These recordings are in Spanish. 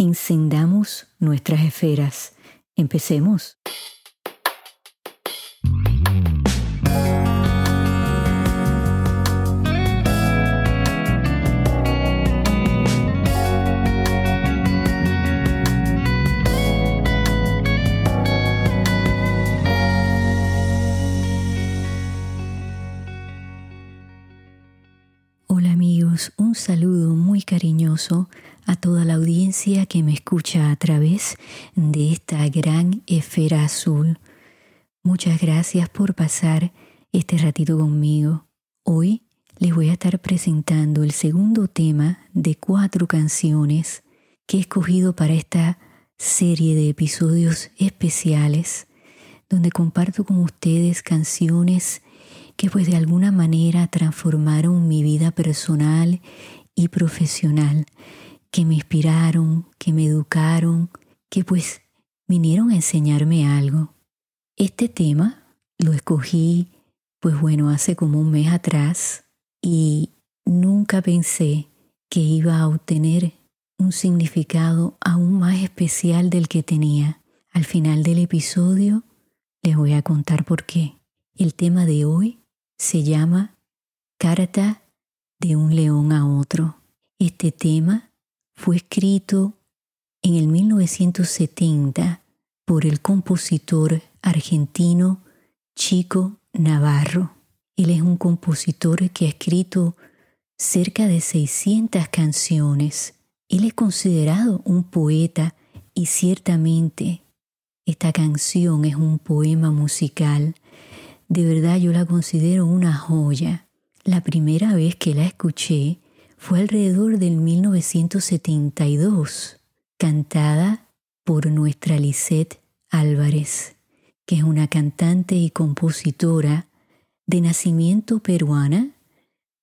Encendamos nuestras esferas. Empecemos. un saludo muy cariñoso a toda la audiencia que me escucha a través de esta gran esfera azul. Muchas gracias por pasar este ratito conmigo. Hoy les voy a estar presentando el segundo tema de cuatro canciones que he escogido para esta serie de episodios especiales donde comparto con ustedes canciones que pues de alguna manera transformaron mi vida personal y profesional, que me inspiraron, que me educaron, que pues vinieron a enseñarme algo. Este tema lo escogí pues bueno hace como un mes atrás y nunca pensé que iba a obtener un significado aún más especial del que tenía. Al final del episodio les voy a contar por qué. El tema de hoy se llama Carta de un león a otro. Este tema fue escrito en el 1970 por el compositor argentino Chico Navarro. Él es un compositor que ha escrito cerca de 600 canciones. Él es considerado un poeta y ciertamente esta canción es un poema musical de verdad yo la considero una joya. La primera vez que la escuché fue alrededor del 1972, cantada por nuestra Lisette Álvarez, que es una cantante y compositora de nacimiento peruana,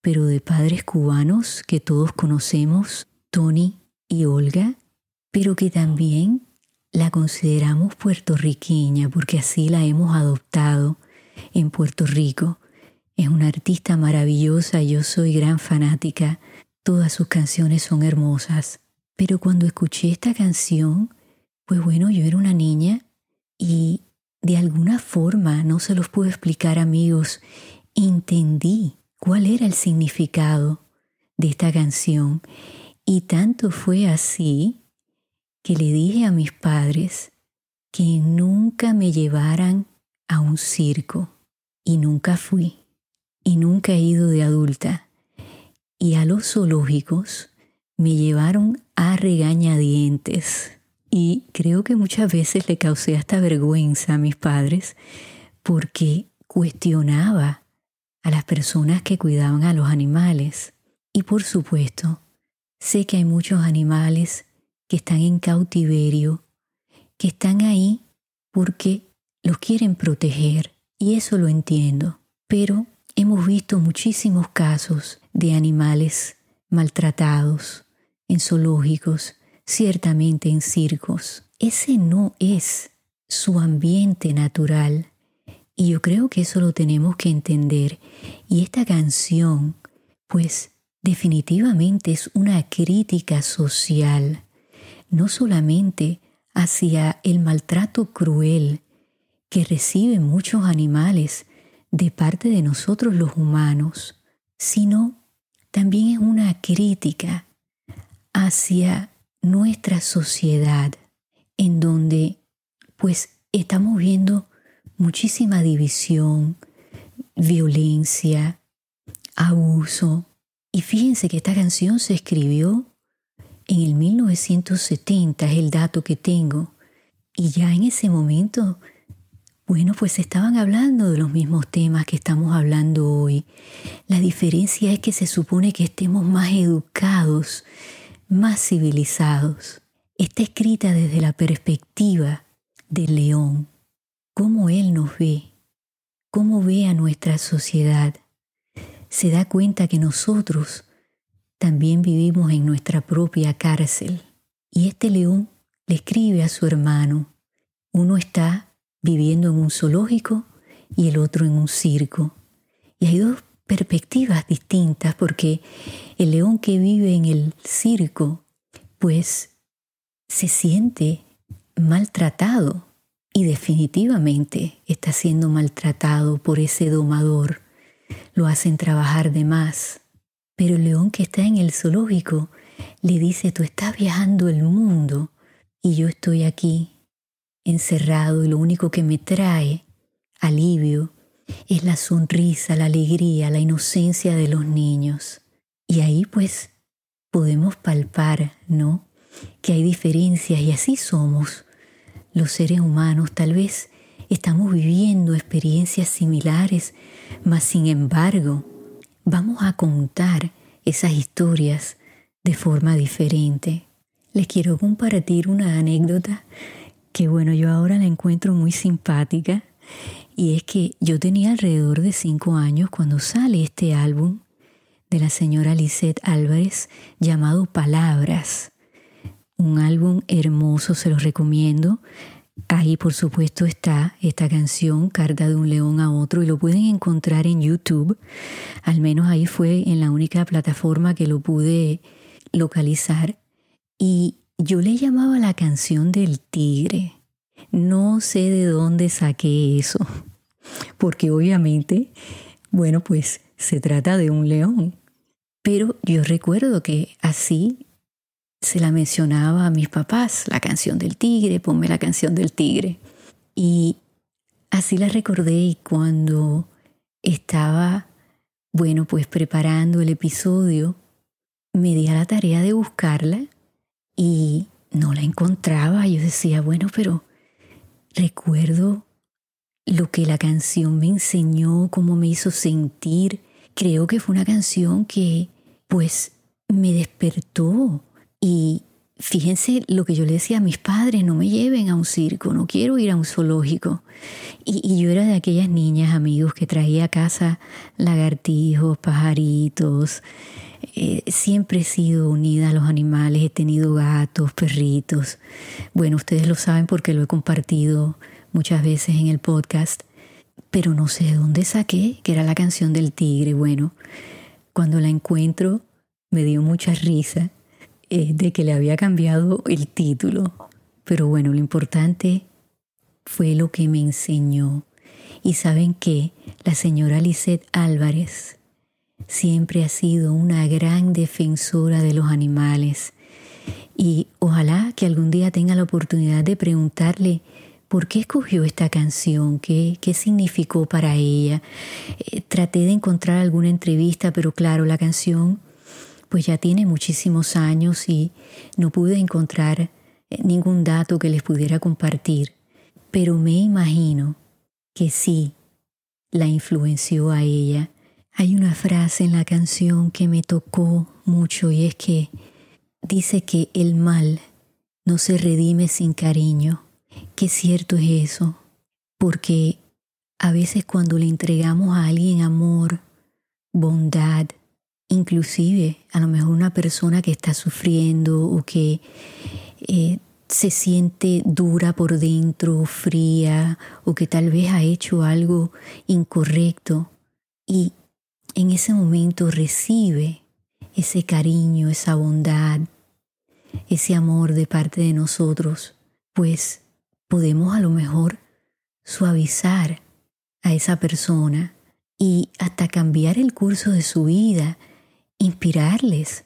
pero de padres cubanos que todos conocemos, Tony y Olga, pero que también la consideramos puertorriqueña porque así la hemos adoptado en Puerto Rico. Es una artista maravillosa, yo soy gran fanática, todas sus canciones son hermosas. Pero cuando escuché esta canción, pues bueno, yo era una niña y de alguna forma, no se los puedo explicar amigos, entendí cuál era el significado de esta canción. Y tanto fue así que le dije a mis padres que nunca me llevaran a un circo y nunca fui y nunca he ido de adulta. Y a los zoológicos me llevaron a regañadientes y creo que muchas veces le causé hasta vergüenza a mis padres porque cuestionaba a las personas que cuidaban a los animales. Y por supuesto, sé que hay muchos animales que están en cautiverio, que están ahí porque los quieren proteger y eso lo entiendo. Pero hemos visto muchísimos casos de animales maltratados en zoológicos, ciertamente en circos. Ese no es su ambiente natural. Y yo creo que eso lo tenemos que entender. Y esta canción, pues definitivamente es una crítica social, no solamente hacia el maltrato cruel que reciben muchos animales de parte de nosotros los humanos, sino también es una crítica hacia nuestra sociedad en donde pues estamos viendo muchísima división, violencia, abuso. Y fíjense que esta canción se escribió en el 1970, es el dato que tengo. Y ya en ese momento bueno, pues estaban hablando de los mismos temas que estamos hablando hoy. La diferencia es que se supone que estemos más educados, más civilizados. está escrita desde la perspectiva del león, cómo él nos ve, cómo ve a nuestra sociedad. Se da cuenta que nosotros también vivimos en nuestra propia cárcel. Y este león le escribe a su hermano, uno está viviendo en un zoológico y el otro en un circo. Y hay dos perspectivas distintas porque el león que vive en el circo, pues se siente maltratado y definitivamente está siendo maltratado por ese domador. Lo hacen trabajar de más. Pero el león que está en el zoológico le dice, tú estás viajando el mundo y yo estoy aquí encerrado y lo único que me trae alivio es la sonrisa, la alegría, la inocencia de los niños. Y ahí pues podemos palpar, ¿no? Que hay diferencias y así somos los seres humanos. Tal vez estamos viviendo experiencias similares, mas sin embargo vamos a contar esas historias de forma diferente. Les quiero compartir una anécdota que bueno, yo ahora la encuentro muy simpática y es que yo tenía alrededor de cinco años cuando sale este álbum de la señora Lisette Álvarez llamado Palabras. Un álbum hermoso, se los recomiendo. Ahí por supuesto está esta canción, Carta de un león a otro, y lo pueden encontrar en YouTube. Al menos ahí fue en la única plataforma que lo pude localizar. Y yo le llamaba la canción del tigre. No sé de dónde saqué eso, porque obviamente, bueno, pues se trata de un león. Pero yo recuerdo que así se la mencionaba a mis papás, la canción del tigre, ponme la canción del tigre. Y así la recordé y cuando estaba, bueno, pues preparando el episodio, me di a la tarea de buscarla y no la encontraba. Yo decía, bueno, pero Recuerdo lo que la canción me enseñó, cómo me hizo sentir. Creo que fue una canción que pues me despertó y fíjense lo que yo le decía a mis padres, no me lleven a un circo, no quiero ir a un zoológico. Y, y, yo era de aquellas niñas, amigos, que traía a casa lagartijos, pajaritos. Eh, siempre he sido unida a los animales, he tenido gatos, perritos. Bueno, ustedes lo saben porque lo he compartido muchas veces en el podcast, pero no sé de dónde saqué que era la canción del tigre. Bueno, cuando la encuentro me dio mucha risa eh, de que le había cambiado el título. Pero bueno, lo importante fue lo que me enseñó. Y saben que la señora Lisette Álvarez siempre ha sido una gran defensora de los animales. Y ojalá que algún día tenga la oportunidad de preguntarle por qué escogió esta canción, qué, qué significó para ella. Eh, traté de encontrar alguna entrevista, pero claro, la canción pues ya tiene muchísimos años y no pude encontrar eh, ningún dato que les pudiera compartir, pero me imagino que sí la influenció a ella hay una frase en la canción que me tocó mucho y es que dice que el mal no se redime sin cariño. Qué cierto es eso, porque a veces cuando le entregamos a alguien amor, bondad, inclusive a lo mejor una persona que está sufriendo o que eh, se siente dura por dentro, fría, o que tal vez ha hecho algo incorrecto, y en ese momento recibe ese cariño, esa bondad, ese amor de parte de nosotros, pues podemos a lo mejor suavizar a esa persona y hasta cambiar el curso de su vida, inspirarles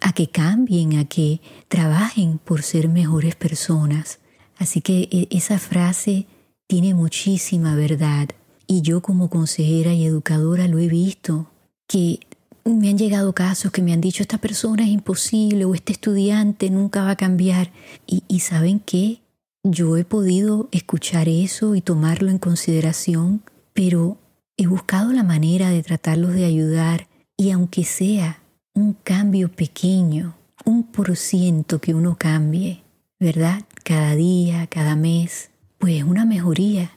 a que cambien, a que trabajen por ser mejores personas. Así que e, esa frase tiene muchísima verdad y yo como consejera y educadora lo he visto que me han llegado casos que me han dicho esta persona es imposible o este estudiante nunca va a cambiar. Y, saben qué, yo he podido escuchar eso y tomarlo en consideración, pero he buscado la manera de tratarlos de ayudar y aunque sea un cambio pequeño, un por ciento que uno cambie, ¿verdad? Cada día, cada mes, pues una mejoría.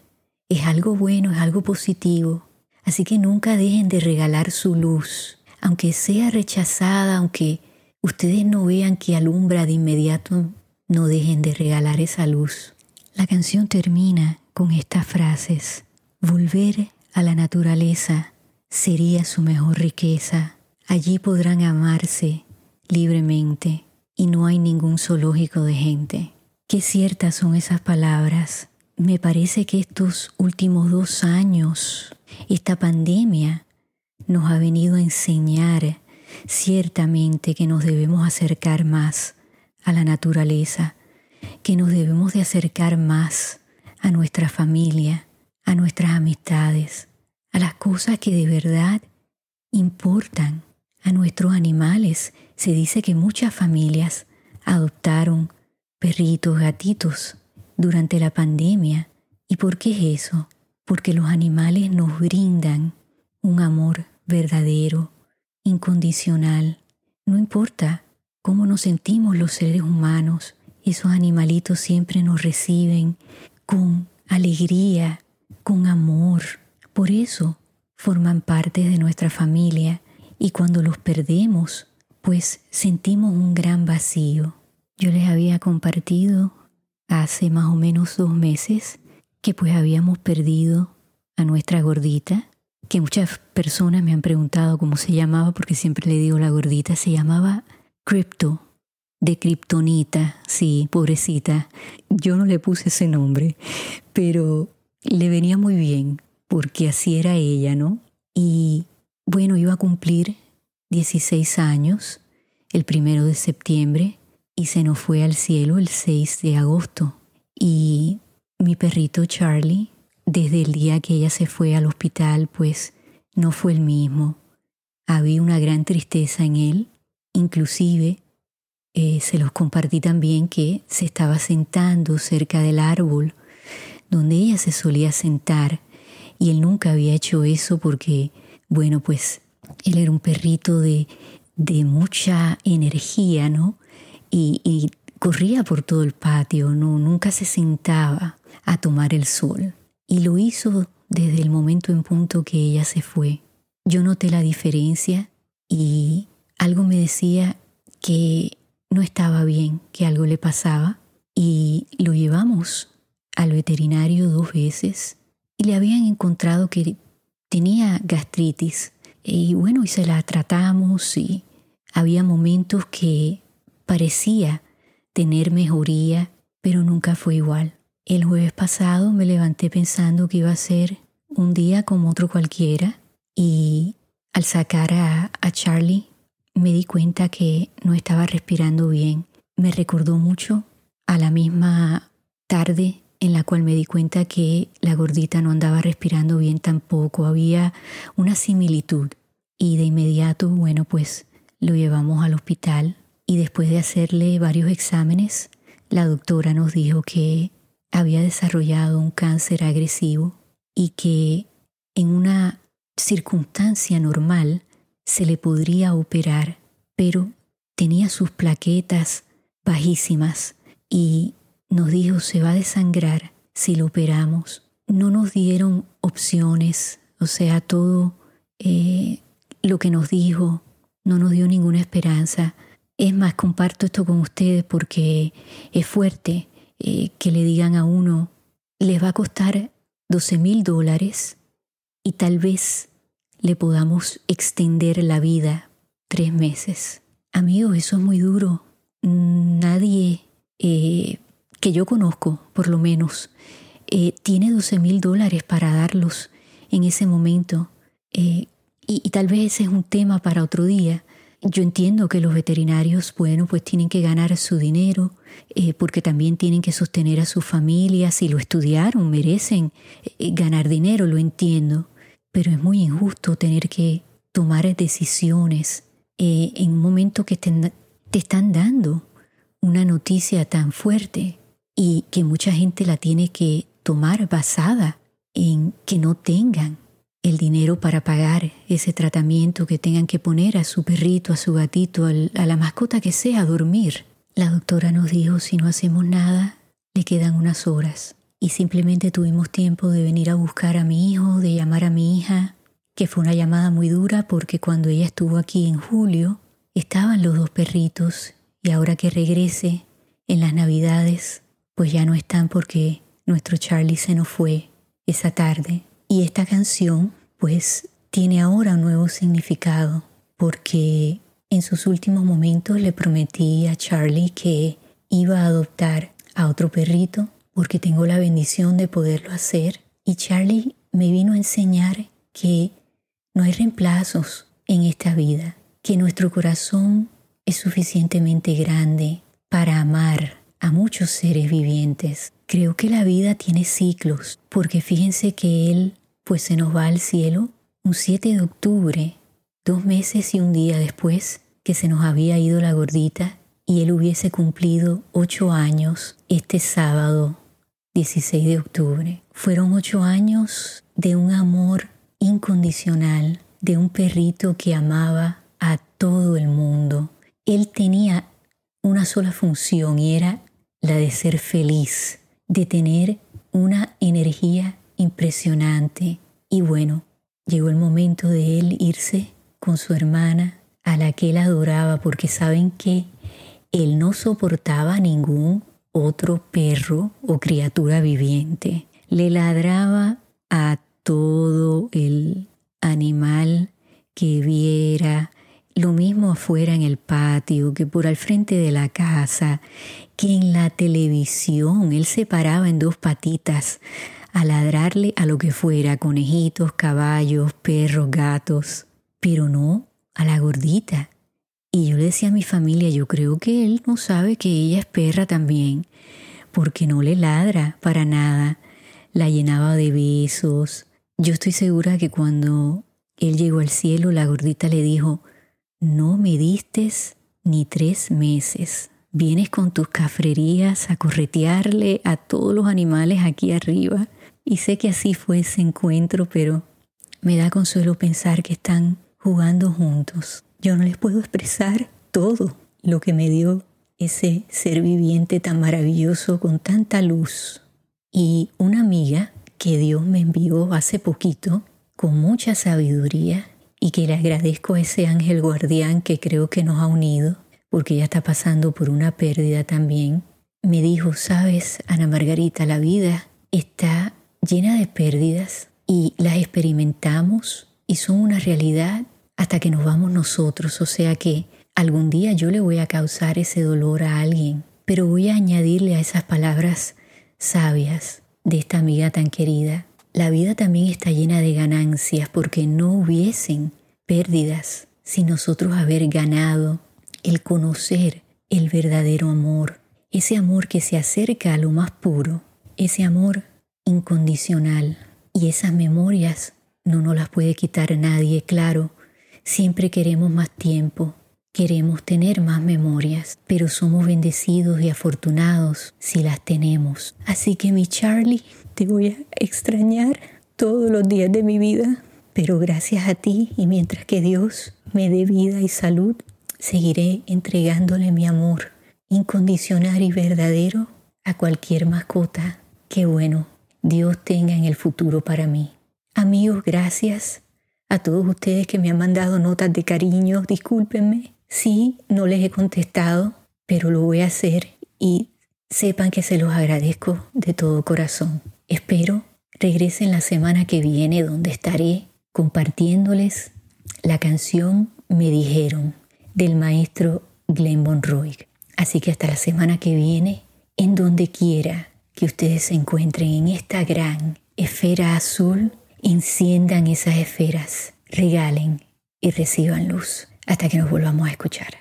Es algo bueno, es algo positivo. Así que nunca dejen de regalar su luz, aunque sea rechazada, aunque ustedes no vean que alumbra de inmediato, no dejen de regalar esa luz. La canción termina con estas frases. Volver a la naturaleza sería su mejor riqueza. Allí podrán amarse libremente y no hay ningún zoológico de gente. Qué ciertas son esas palabras. Me parece que estos últimos dos años, esta pandemia, nos ha venido a enseñar ciertamente que nos debemos acercar más a la naturaleza, que nos debemos de acercar más a nuestra familia, a nuestras amistades, a las cosas que de verdad importan, a nuestros animales. Se dice que muchas familias adoptaron perritos, gatitos durante la pandemia. ¿Y por qué es eso? Porque los animales nos brindan un amor verdadero, incondicional. No importa cómo nos sentimos los seres humanos, esos animalitos siempre nos reciben con alegría, con amor. Por eso forman parte de nuestra familia y cuando los perdemos, pues sentimos un gran vacío. Yo les había compartido hace más o menos dos meses que pues habíamos perdido a nuestra gordita, que muchas personas me han preguntado cómo se llamaba porque siempre le digo la gordita, se llamaba Crypto, de Kryptonita, sí, pobrecita. Yo no le puse ese nombre, pero le venía muy bien porque así era ella, ¿no? Y bueno, iba a cumplir 16 años el primero de septiembre y se nos fue al cielo el 6 de agosto. Y mi perrito Charlie, desde el día que ella se fue al hospital, pues no fue el mismo. Había una gran tristeza en él, inclusive eh, se los compartí también que se estaba sentando cerca del árbol donde ella se solía sentar y él nunca había hecho eso porque, bueno, pues él era un perrito de, de mucha energía, ¿no? Y, corría por todo el patio, ¿no? Nunca se sentaba a tomar el sol. Y lo hizo desde el momento en punto que ella se fue. Yo noté la diferencia y algo me decía que no estaba bien, que algo le pasaba y lo llevamos al veterinario dos veces y le habían encontrado que tenía gastritis. Y bueno, y se la tratamos y había momentos que parecía tener mejoría, pero nunca fue igual. El jueves pasado me levanté pensando que iba a ser un día como otro cualquiera y al sacar a, a Charlie me di cuenta que no estaba respirando bien. Me recordó mucho a la misma tarde en la cual me di cuenta que la gordita no andaba respirando bien tampoco. Había una similitud. Y de inmediato, bueno, pues lo llevamos al hospital y después de hacerle varios exámenes, la doctora nos dijo que había desarrollado un cáncer agresivo y que en una circunstancia normal se le podría operar, pero tenía sus plaquetas bajísimas y nos dijo se va a desangrar si lo operamos. No nos dieron opciones, o sea, todo eh, lo que nos dijo no nos dio ninguna esperanza. Es más, comparto esto con ustedes porque es fuerte eh, que le digan a uno, les va a costar 12 mil dólares y tal vez le podamos extender la vida tres meses. Amigos, eso es muy duro. Nadie eh, que yo conozco, por lo menos, eh, tiene 12 mil dólares para darlos en ese momento. Eh, y, y, tal vez ese es un tema para otro día. Yo entiendo que los veterinarios, bueno, pues tienen que ganar su dinero, porque también tienen que sostener a sus familias, si lo estudiaron, merecen ganar dinero, lo entiendo pero es muy injusto tener que tomar decisiones eh, en un momento que te están dando una noticia tan fuerte y que mucha gente la tiene que tomar basada en que no tengan el dinero para pagar ese tratamiento que tengan que poner a su perrito, a su gatito, a la mascota que sea a dormir. La doctora nos dijo, si no hacemos nada, le quedan unas horas. Y simplemente tuvimos tiempo de venir a buscar a mi hijo, de llamar a mi hija, que fue una llamada muy dura porque cuando ella estuvo aquí en julio, estaban los dos perritos y ahora que regrese en las navidades, pues ya no están porque nuestro Charlie se nos fue esa tarde. Y esta canción, pues, tiene ahora un nuevo significado porque en sus últimos momentos le prometí a Charlie que iba a adoptar a otro perrito porque tengo la bendición de poderlo hacer. Y Charlie me vino a enseñar que no hay reemplazos en esta vida, que nuestro corazón es suficientemente grande para amar a muchos seres vivientes. Creo que la vida tiene ciclos, porque fíjense que Él pues se nos va al cielo un 7 de octubre, dos meses y un día después que se nos había ido la gordita y Él hubiese cumplido ocho años este sábado 16 de octubre. Fueron ocho años de un amor incondicional, de un perrito que amaba a todo el mundo. Él tenía una sola función y era la de ser feliz, de tener una energía impresionante. Y bueno, llegó el momento de él irse con su hermana, a la que él adoraba, porque saben que él no soportaba ningún otro perro o criatura viviente. Le ladraba a todo el animal que viera, lo mismo afuera en el patio, que por al frente de la casa, que en la televisión. Él se paraba en dos patitas a ladrarle a lo que fuera, conejitos, caballos, perros, gatos, pero no a la gordita. Y yo le decía a mi familia, yo creo que él no sabe que ella es perra también, porque no le ladra para nada. La llenaba de besos. Yo estoy segura que cuando él llegó al cielo, la gordita le dijo, no me distes ni tres meses. Vienes con tus cafrerías a corretearle a todos los animales aquí arriba. Y sé que así fue ese encuentro, pero me da consuelo pensar que están jugando juntos. Yo no les puedo expresar todo lo que me dio ese ser viviente tan maravilloso con tanta luz. Y una amiga que Dios me envió hace poquito con mucha sabiduría y que le agradezco a ese ángel guardián que creo que nos ha unido, porque ella está pasando por una pérdida también, me dijo, sabes, Ana Margarita, la vida está llena de pérdidas y las experimentamos y son una realidad hasta que nos vamos nosotros. O sea que algún día yo le voy a causar ese dolor a alguien, pero voy a añadirle a esas palabras sabias de esta amiga tan querida. La vida también está llena de ganancias porque no hubiesen pérdidas sin nosotros haber ganado el conocer el verdadero amor, ese amor que se acerca a lo más puro, ese amor incondicional. Y esas memorias no nos las puede quitar nadie, claro, Siempre queremos más tiempo, queremos tener más memorias, pero somos bendecidos y afortunados si las tenemos. Así que mi Charlie, te voy a extrañar todos los días de mi vida, pero gracias a ti y mientras que Dios me dé vida y salud, seguiré entregándole mi amor incondicional y verdadero a cualquier mascota que bueno Dios tenga en el futuro para mí. Amigos, gracias a todos ustedes que me han mandado notas de cariño, discúlpenme. Sí, no les he contestado, pero lo voy a hacer y sepan que se los agradezco de todo corazón. Espero regresen la semana que viene donde estaré compartiéndoles la canción Me dijeron del maestro Glenn Monroy. Así que hasta la semana que viene, en donde quiera que ustedes se encuentren en esta gran esfera azul, enciendan esas esferas, regalen y reciban luz hasta que nos volvamos a escuchar.